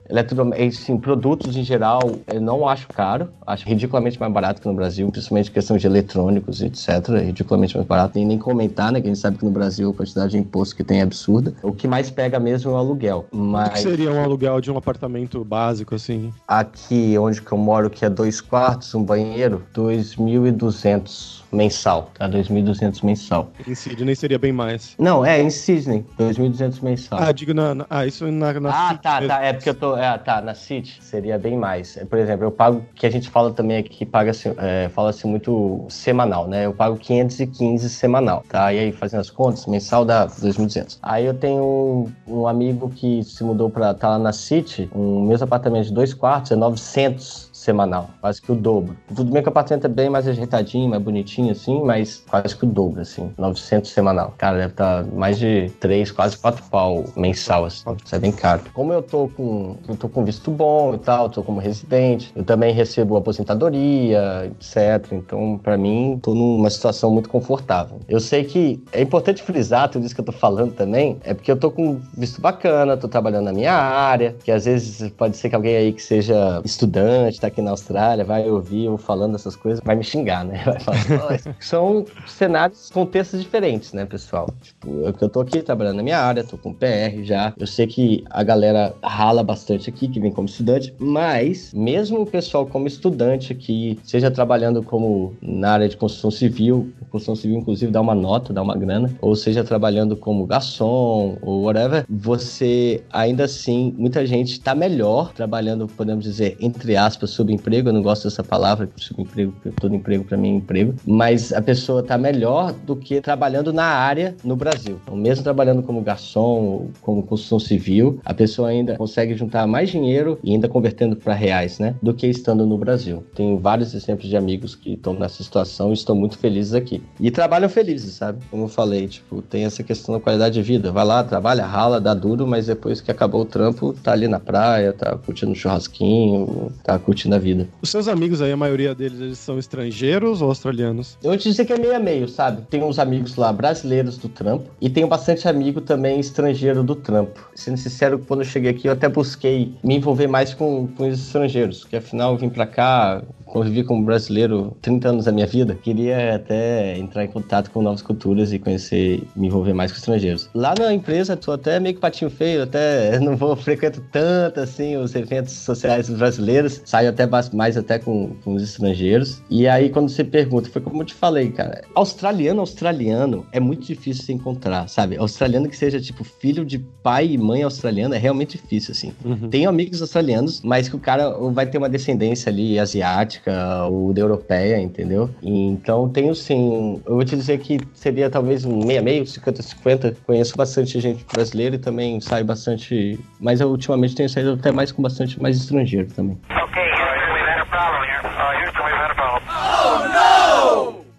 assim, produtos em geral, eu não acho caro. Acho ridiculamente mais barato que no Brasil, principalmente questão de eletrônicos, etc. Ridiculamente mais barato. Nem nem comentar, né? Que a gente sabe que no Brasil a quantidade de imposto que tem é absurda. Absurda. O que mais pega mesmo é o aluguel. O Mas que seria um aluguel de um apartamento básico, assim? aqui onde que eu moro, que é dois quartos, um banheiro, 2.200 mensal, tá? 2.200 mensal. Em Sydney seria bem mais. Não, é em Sydney, 2.200 mensal. Ah, digo na. na- ah, isso na. na Ah, City tá, mesmo. tá. É porque eu tô. É, tá, na City seria bem mais. Por exemplo, eu pago, que a gente fala também aqui, que paga-se, é, fala-se muito semanal, né? Eu pago 515 semanal, tá? E aí, fazendo as contas, mensal dá 2.200. Aí eu tenho um amigo que se mudou pra. tá lá na City, um mesmo apartamento de dois quartos, é 900 semanal, quase que o dobro. Tudo bem que o apartamento é bem mais ajeitadinho, mais bonitinho, assim, mas quase que o dobro, assim, 900 semanal. Cara, deve estar mais de 3, quase 4 pau mensal, assim, isso é bem caro. Como eu tô com, eu tô com visto bom e tal, tô como residente, eu também recebo aposentadoria, etc. Então, pra mim, tô numa situação muito confortável. Eu sei que é importante frisar tudo isso que eu tô falando também, é porque eu tô com visto bacana, tô trabalhando na minha área, que às vezes pode ser que alguém aí que seja estudante, tá aqui na Austrália, vai ouvir eu falando essas coisas, vai me xingar, né? Vai falar, *laughs* "Pô, são cenários, contextos diferentes, né, pessoal? Tipo, eu, eu tô aqui trabalhando na minha área, tô com PR já. Eu sei que a galera rala bastante aqui, que vem como estudante, mas mesmo o pessoal como estudante aqui, seja trabalhando como na área de construção civil, construção civil inclusive dá uma nota, dá uma grana, ou seja trabalhando como garçom ou whatever, você ainda assim, muita gente tá melhor trabalhando, podemos dizer, entre aspas, subemprego, eu não gosto dessa palavra, subemprego, porque todo emprego para mim é emprego, mas a pessoa tá melhor do que trabalhando na área no Brasil. Então, mesmo trabalhando como garçom, ou como construção civil, a pessoa ainda consegue juntar mais dinheiro e ainda convertendo para reais, né, do que estando no Brasil. Tenho vários exemplos de amigos que estão nessa situação e estão muito felizes aqui. E trabalham felizes, sabe? Como eu falei, tipo, tem essa questão da qualidade de vida. Vai lá, trabalha, rala, dá duro, mas depois que acabou o trampo, tá ali na praia, tá curtindo churrasquinho, tá curtindo a vida. Os seus amigos aí, a maioria deles, eles são estrangeiros ou australianos? Eu vou te dizer que é meio a meio, sabe? Tem uns amigos lá brasileiros do trampo e tenho bastante amigo também estrangeiro do trampo. Sendo sincero, quando eu cheguei aqui, eu até busquei me envolver mais com, com os estrangeiros, que afinal eu vim pra cá, convivi como brasileiro 30 anos da minha vida, queria até entrar em contato com novas culturas e conhecer, me envolver mais com estrangeiros. Lá na empresa, tô até meio que patinho feio, até *laughs* não vou frequento tanto assim os eventos sociais dos brasileiros, saio até mais até com, com os estrangeiros. E aí quando você pergunta, foi como eu te falei, cara, australiano australiano é muito difícil se encontrar, sabe? Australiano que seja tipo filho de pai e mãe australiano é realmente difícil assim. Tenho amigos australianos, mas que o cara vai ter uma descendência ali asiática ou da europeia, entendeu? Então tenho sim. Eu vou te dizer que seria talvez um meia-meio, 50-50. Conheço bastante gente brasileira e também saio bastante. Mas eu ultimamente tenho saído até mais com bastante mais estrangeiro também. Okay,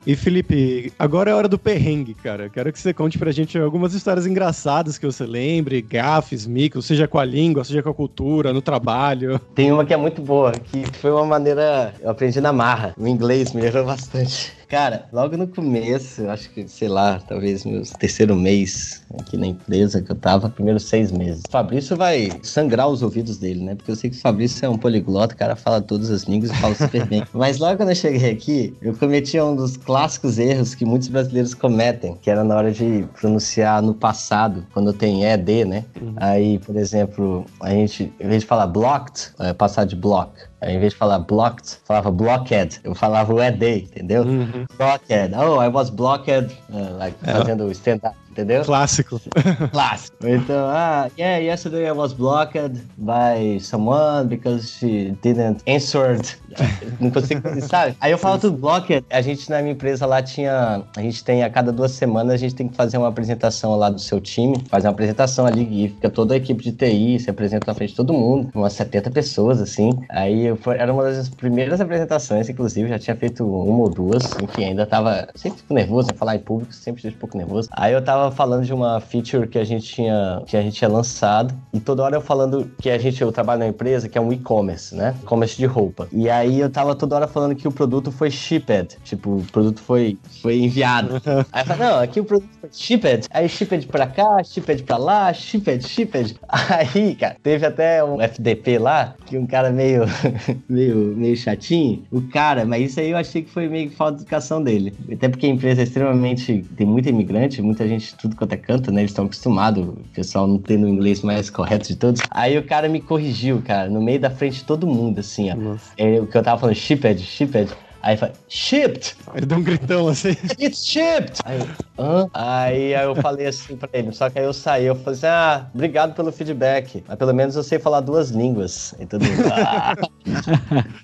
E Felipe, agora é hora do perrengue, cara. Quero que você conte pra gente algumas histórias engraçadas que você lembre, gafes, micos, seja com a língua, seja com a cultura, no trabalho. Tem uma que é muito boa, que foi uma maneira. Eu aprendi na marra. O inglês me melhorou bastante. Cara, logo no começo, acho que, sei lá, talvez meu terceiro mês aqui na empresa que eu tava, primeiros seis meses. O Fabrício vai sangrar os ouvidos dele, né? Porque eu sei que o Fabrício é um poliglota, o cara fala todas as línguas e fala super bem. *laughs* Mas logo quando eu cheguei aqui, eu cometi um dos clássicos erros que muitos brasileiros cometem, que era na hora de pronunciar no passado, quando tem ED, né? Aí, por exemplo, a gente, em vez de falar blocked, é passar de block. Em vez de falar blocked, falava blocked. Eu falava o ED, entendeu? Blocked. Oh, I was blocked, uh, like, fazendo stand-up, entendeu? Clássico. *laughs* Clássico. Então, ah, yeah, yesterday I was blocked by someone because she didn't answer. *laughs* Não consigo, sabe? Aí eu falo tudo blocked. A gente na minha empresa lá tinha, a gente tem a cada duas semanas a gente tem que fazer uma apresentação lá do seu time, fazer uma apresentação ali e fica toda a equipe de TI, se apresenta na frente de todo mundo, umas 70 pessoas assim. Aí eu era uma das primeiras apresentações, inclusive, já tinha feito uma ou duas, enfim, ainda tava sempre nervoso, né? falar em público, sempre um pouco nervoso. Aí eu tava falando de uma feature que a gente tinha, que a gente tinha lançado, e toda hora eu falando que a gente, eu trabalho na empresa, que é um e-commerce, né? E-commerce de roupa. E aí eu tava toda hora falando que o produto foi shipped, tipo, o produto foi, foi enviado. *laughs* aí eu falei, não, aqui o produto foi shipped, aí shipped pra cá, shipped pra lá, shipped, shipped. *laughs* Aí, cara, teve até um FDP lá, que um cara meio *laughs* meio, meio chatinho. O cara, mas isso aí eu achei que foi meio falta de educação dele. Até porque a empresa é extremamente. tem muito imigrante, muita gente, tudo quanto é canto, né? Eles estão acostumados, o pessoal não tendo o inglês mais correto de todos. Aí o cara me corrigiu, cara, no meio da frente de todo mundo, assim, ó. É, o que eu tava falando, shipped, shipped. Aí fala, shipped! Ele deu um gritão assim. *laughs* It's shipped! Aí, Hã? aí, aí eu falei assim pra ele, só que aí eu saí, eu falei assim, ah, obrigado pelo feedback, mas pelo menos eu sei falar duas línguas. Todo mundo, ah.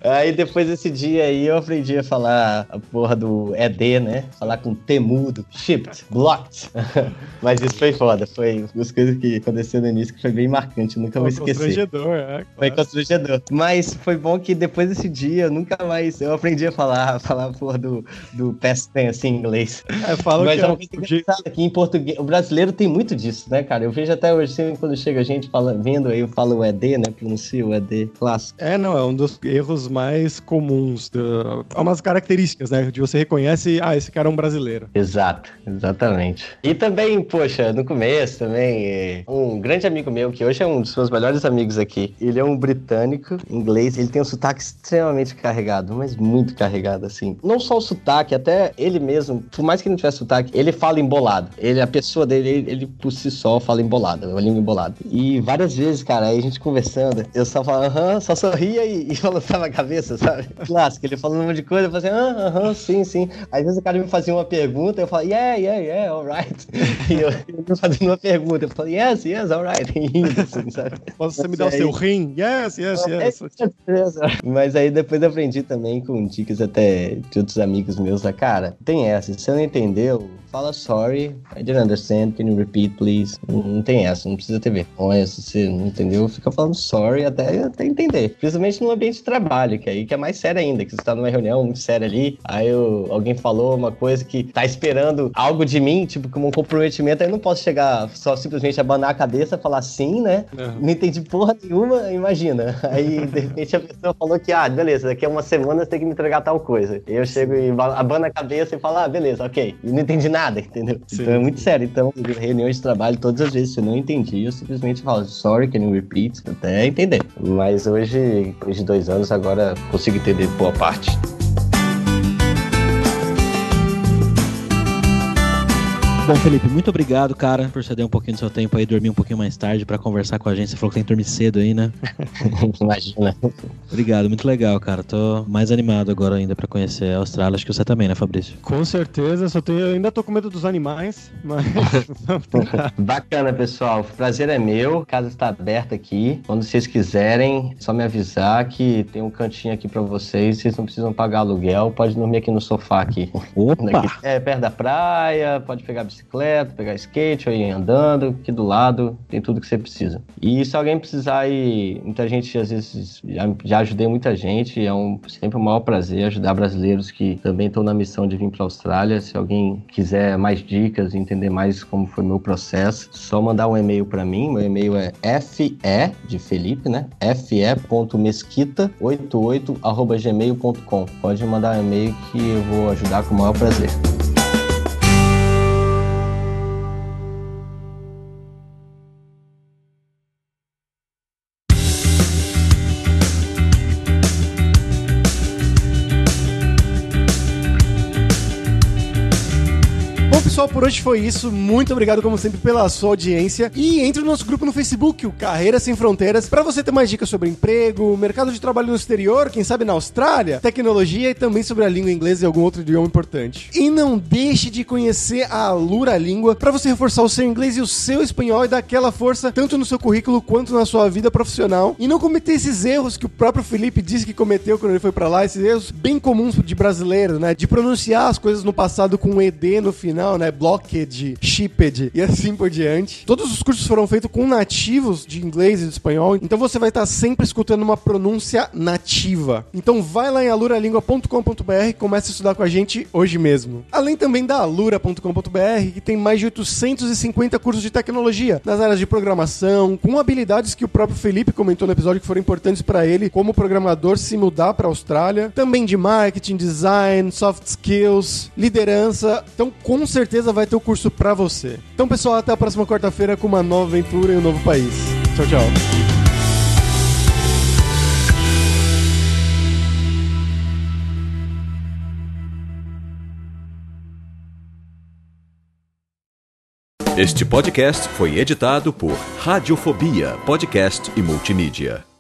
*laughs* aí depois desse dia aí eu aprendi a falar a porra do ED, né? Falar com T mudo, shipped, blocked. *laughs* mas isso foi foda, foi uma coisas que aconteceu no início que foi bem marcante, nunca vou esquecer. Constrangedor, é. Foi constrangedor. Mas foi bom que depois desse dia eu nunca mais. Eu aprendi a falar, falar a porra do, do past tense em inglês. É, fala Mas que é é uma coisa jeito- engraçada que em português. O brasileiro tem muito disso, né, cara? Eu vejo até hoje, sempre quando chega gente fala, vendo aí, eu falo o ED, né? Pronuncio o ED clássico. É, não, é um dos erros mais comuns. do- É umas características, né? De você reconhece, ah, esse cara é um brasileiro. Exato, exatamente. E também, poxa, no começo também, é, um grande amigo meu, que hoje é um dos meus melhores amigos aqui, ele é um britânico, inglês, ele tem um sotaque extremamente carregado, mas muito carregado, assim. Não só o sotaque, até ele mesmo, por mais que ele não tivesse sotaque, ele fala embolado. Ele, a pessoa dele, ele, ele por si só fala embolado, uma língua embolada. E várias vezes, cara, aí a gente conversando, eu só falava, aham, só sorria e, e *laughs* balançava a cabeça, sabe? Clássico, ele falando um monte de coisa, eu falava assim, ah, aham, sim, sim. Às vezes o cara me fazia uma pergunta, eu falava, yeah, yeah, yeah, alright. *laughs* E eu, eu fazendo uma pergunta, eu falava, yes, yes, alright. Rindo, assim, sabe? Posso você me dar o seu rim? Yes, yes, yes. Mas aí depois eu aprendi também com dicas até de outros amigos meus da cara. Tem essa, se você não entendeu, fala sorry, I didn't understand, can you repeat, please? Não, não tem essa, não precisa ter vergonha. Se você não entendeu, fica falando sorry até, até entender. Principalmente no ambiente de trabalho, que aí que é mais sério ainda, que você tá numa reunião muito séria ali, aí eu- alguém falou uma coisa que tá esperando algo de mim, tipo, como um comprometimento, aí eu não posso chegar só simplesmente abanar a cabeça, falar sim, né? Uhum. Não entendi porra nenhuma, imagina. *laughs* Aí, de repente, a pessoa falou que, ah, beleza, daqui a uma semana você tem que me entregar tal coisa. E eu chego e ba- abano a cabeça e falo, ah, beleza, ok. E não entendi nada, entendeu? Sim. Então é muito sério. Então, reuniões de trabalho, todas as vezes, se eu não entendi, eu simplesmente falo, sorry, can you repeat? Até entender. Mas hoje, depois de dois anos, agora consigo entender boa parte. Bom, Felipe, muito obrigado, cara, por ceder um pouquinho do seu tempo aí, dormir um pouquinho mais tarde pra conversar com a gente. Você falou que tem que dormir cedo aí, né? *laughs* Imagina. Obrigado, muito legal, cara. Tô mais animado agora ainda pra conhecer a Austrália. Acho que você também, né, Fabrício? Com certeza, só tenho, ainda tô com medo dos animais, mas. *laughs* Bacana, pessoal. O prazer é meu. A casa está aberta aqui. Quando vocês quiserem, é só me avisar que tem um cantinho aqui pra vocês. Vocês não precisam pagar aluguel. Pode dormir aqui no sofá aqui. Opa! *laughs* É perto da praia, pode pegar bicicleta, pegar skate ou ir andando, aqui do lado tem tudo que você precisa. E se alguém precisar ir, muita gente às vezes já, já ajudei muita gente, é um sempre um maior prazer ajudar brasileiros que também estão na missão de vir para a Austrália. Se alguém quiser mais dicas, entender mais como foi meu processo, só mandar um e-mail para mim. Meu e-mail é fe de Felipe, né? fe.mesquita88@gmail.com. Pode mandar um e-mail que eu vou ajudar com o maior prazer. Por hoje foi isso. Muito obrigado, como sempre, pela sua audiência. E entre no nosso grupo no Facebook, o Carreira Sem Fronteiras, para você ter mais dicas sobre emprego, mercado de trabalho no exterior, quem sabe na Austrália, tecnologia e também sobre a língua inglesa e algum outro idioma importante. E não deixe de conhecer a Alura Língua para você reforçar o seu inglês e o seu espanhol e dar aquela força tanto no seu currículo quanto na sua vida profissional. E não cometer esses erros que o próprio Felipe disse que cometeu quando ele foi para lá, esses erros bem comuns de brasileiro, né? De pronunciar as coisas no passado com ED no final, né? Blocked, shipped e assim por diante. Todos os cursos foram feitos com nativos de inglês e de espanhol, então você vai estar sempre escutando uma pronúncia nativa. Então vai lá em aluralingua.com.br e comece a estudar com a gente hoje mesmo. Além também da alura.com.br, que tem mais de 850 cursos de tecnologia nas áreas de programação, com habilidades que o próprio Felipe comentou no episódio que foram importantes para ele como programador se mudar para a Austrália, também de marketing, design, soft skills, liderança. Então, com certeza vai ter o um curso pra você. Então, pessoal, até a próxima quarta-feira com uma nova aventura em um novo país. Tchau, tchau. Este podcast foi editado por Radiofobia, podcast e multimídia.